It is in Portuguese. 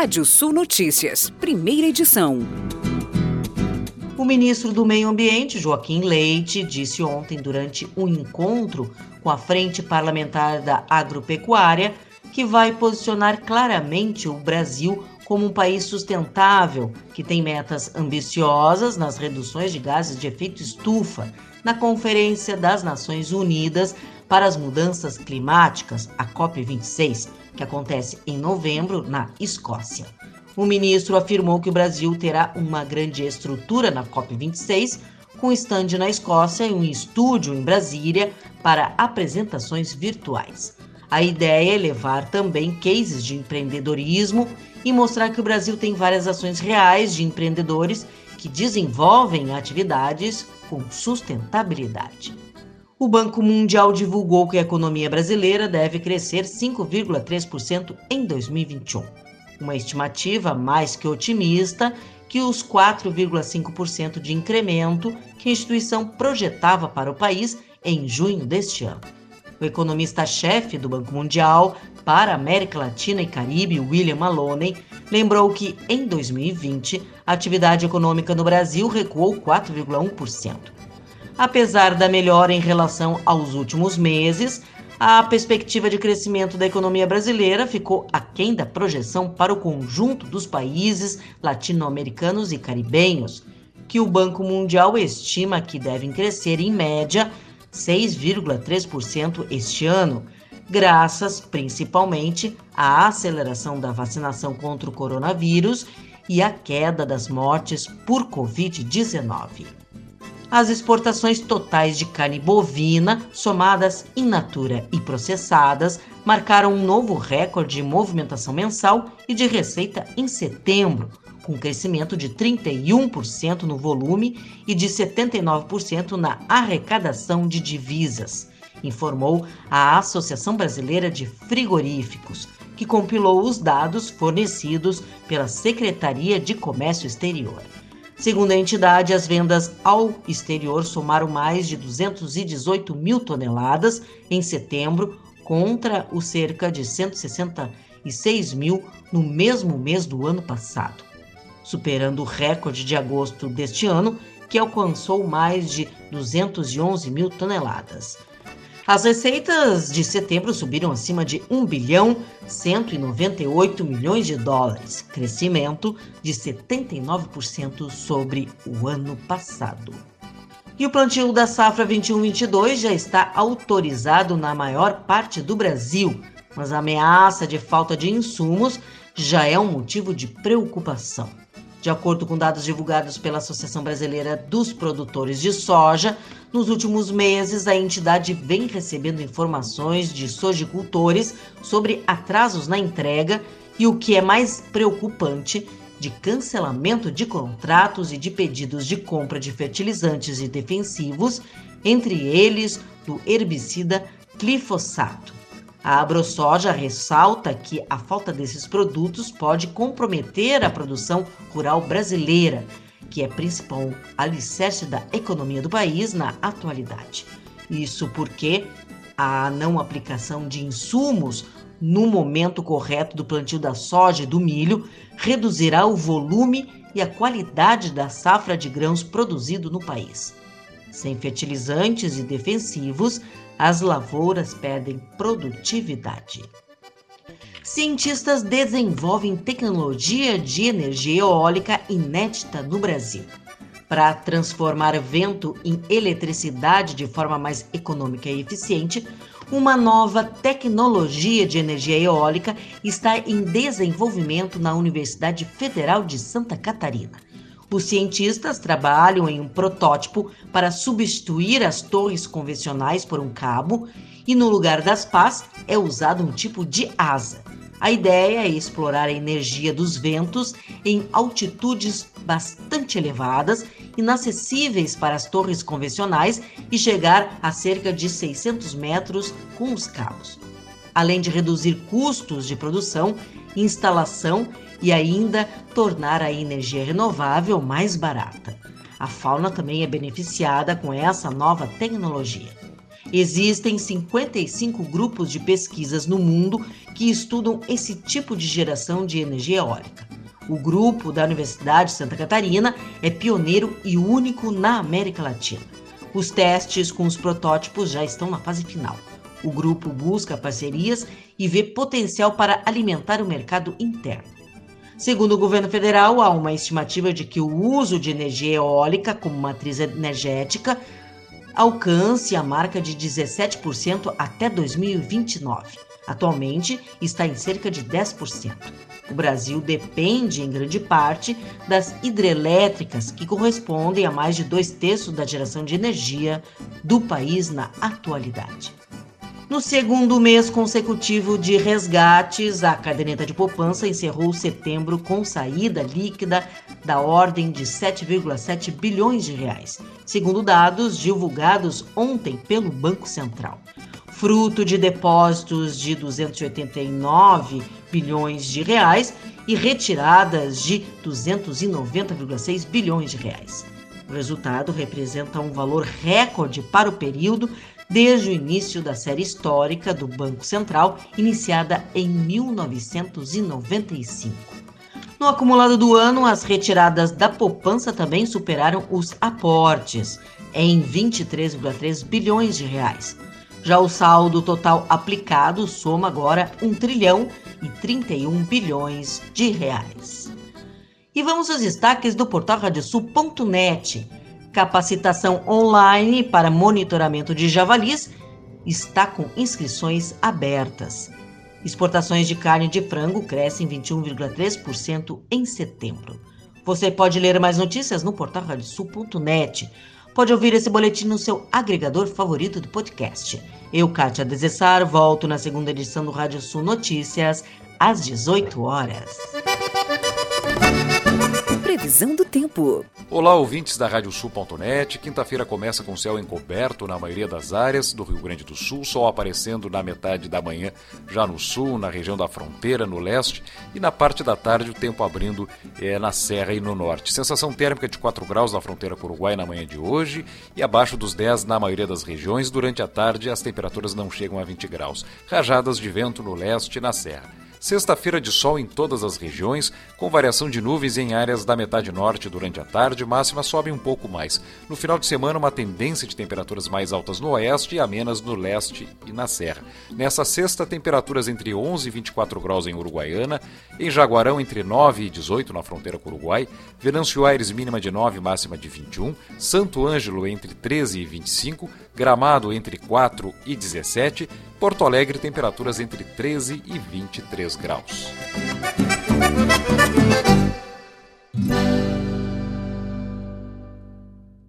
Rádio Sul Notícias, primeira edição. O ministro do Meio Ambiente, Joaquim Leite, disse ontem, durante um encontro com a Frente Parlamentar da Agropecuária, que vai posicionar claramente o Brasil como um país sustentável, que tem metas ambiciosas nas reduções de gases de efeito estufa, na Conferência das Nações Unidas para as Mudanças Climáticas, a COP26, que acontece em novembro na Escócia. O ministro afirmou que o Brasil terá uma grande estrutura na COP26, com estande na Escócia e um estúdio em Brasília para apresentações virtuais. A ideia é levar também cases de empreendedorismo e mostrar que o Brasil tem várias ações reais de empreendedores que desenvolvem atividades com sustentabilidade. O Banco Mundial divulgou que a economia brasileira deve crescer 5,3% em 2021, uma estimativa mais que otimista que os 4,5% de incremento que a instituição projetava para o país em junho deste ano. O economista-chefe do Banco Mundial para América Latina e Caribe, William Maloney, lembrou que em 2020 a atividade econômica no Brasil recuou 4,1%. Apesar da melhora em relação aos últimos meses, a perspectiva de crescimento da economia brasileira ficou aquém da projeção para o conjunto dos países latino-americanos e caribenhos, que o Banco Mundial estima que devem crescer em média 6,3% este ano, graças principalmente à aceleração da vacinação contra o coronavírus e à queda das mortes por Covid-19 as exportações totais de carne bovina, somadas in natura e processadas, marcaram um novo recorde de movimentação mensal e de receita em setembro, com crescimento de 31% no volume e de 79% na arrecadação de divisas, informou a Associação Brasileira de Frigoríficos, que compilou os dados fornecidos pela Secretaria de Comércio Exterior. Segundo a entidade, as vendas ao exterior somaram mais de 218 mil toneladas em setembro, contra os cerca de 166 mil no mesmo mês do ano passado, superando o recorde de agosto deste ano, que alcançou mais de 211 mil toneladas. As receitas de setembro subiram acima de 1 bilhão 198 milhões de dólares, crescimento de 79% sobre o ano passado. E o plantio da safra 21-22 já está autorizado na maior parte do Brasil, mas a ameaça de falta de insumos já é um motivo de preocupação. De acordo com dados divulgados pela Associação Brasileira dos Produtores de Soja, nos últimos meses a entidade vem recebendo informações de sojicultores sobre atrasos na entrega e o que é mais preocupante, de cancelamento de contratos e de pedidos de compra de fertilizantes e defensivos, entre eles do herbicida glifosato. A AgroSoja ressalta que a falta desses produtos pode comprometer a produção rural brasileira, que é principal alicerce da economia do país na atualidade. Isso porque a não aplicação de insumos no momento correto do plantio da soja e do milho reduzirá o volume e a qualidade da safra de grãos produzido no país. Sem fertilizantes e defensivos, as lavouras perdem produtividade. Cientistas desenvolvem tecnologia de energia eólica inédita no Brasil. Para transformar vento em eletricidade de forma mais econômica e eficiente, uma nova tecnologia de energia eólica está em desenvolvimento na Universidade Federal de Santa Catarina. Os cientistas trabalham em um protótipo para substituir as torres convencionais por um cabo e no lugar das pás é usado um tipo de asa. A ideia é explorar a energia dos ventos em altitudes bastante elevadas, inacessíveis para as torres convencionais e chegar a cerca de 600 metros com os cabos. Além de reduzir custos de produção, instalação e ainda tornar a energia renovável mais barata. A fauna também é beneficiada com essa nova tecnologia. Existem 55 grupos de pesquisas no mundo que estudam esse tipo de geração de energia eólica. O grupo da Universidade de Santa Catarina é pioneiro e único na América Latina. Os testes com os protótipos já estão na fase final. O grupo busca parcerias e vê potencial para alimentar o mercado interno. Segundo o governo federal, há uma estimativa de que o uso de energia eólica como matriz energética alcance a marca de 17% até 2029. Atualmente está em cerca de 10%. O Brasil depende, em grande parte, das hidrelétricas, que correspondem a mais de dois terços da geração de energia do país na atualidade. No segundo mês consecutivo de resgates, a caderneta de poupança encerrou setembro com saída líquida da ordem de 7,7 bilhões de reais, segundo dados divulgados ontem pelo Banco Central. Fruto de depósitos de 289 bilhões de reais e retiradas de 290,6 bilhões de reais. O resultado representa um valor recorde para o período desde o início da série histórica do Banco Central, iniciada em 1995. No acumulado do ano, as retiradas da poupança também superaram os aportes, em 23,3 bilhões de reais. Já o saldo total aplicado soma agora 1 trilhão e 31 bilhões de reais. E vamos aos destaques do portal radiosul.net capacitação online para monitoramento de javalis está com inscrições abertas. Exportações de carne de frango crescem 21,3% em setembro. Você pode ler mais notícias no portal radiosul.net. Pode ouvir esse boletim no seu agregador favorito do podcast. Eu, Kátia Desessar, volto na segunda edição do Rádio Sul Notícias, às 18 horas. Previsão do tempo. Olá, ouvintes da Radiosul.net. Quinta-feira começa com céu encoberto na maioria das áreas do Rio Grande do Sul, sol aparecendo na metade da manhã já no sul, na região da fronteira, no leste, e na parte da tarde o tempo abrindo é, na serra e no norte. Sensação térmica de 4 graus na fronteira com o Uruguai na manhã de hoje e abaixo dos 10 na maioria das regiões. Durante a tarde as temperaturas não chegam a 20 graus. Rajadas de vento no leste e na serra. Sexta-feira de sol em todas as regiões, com variação de nuvens em áreas da metade norte durante a tarde, máxima sobe um pouco mais. No final de semana, uma tendência de temperaturas mais altas no oeste e amenas no leste e na serra. Nessa sexta, temperaturas entre 11 e 24 graus em Uruguaiana, em Jaguarão entre 9 e 18 na fronteira com o Uruguai, Venâncio Aires mínima de 9, máxima de 21, Santo Ângelo entre 13 e 25, Gramado entre 4 e 17, Porto Alegre temperaturas entre 13 e 23 graus.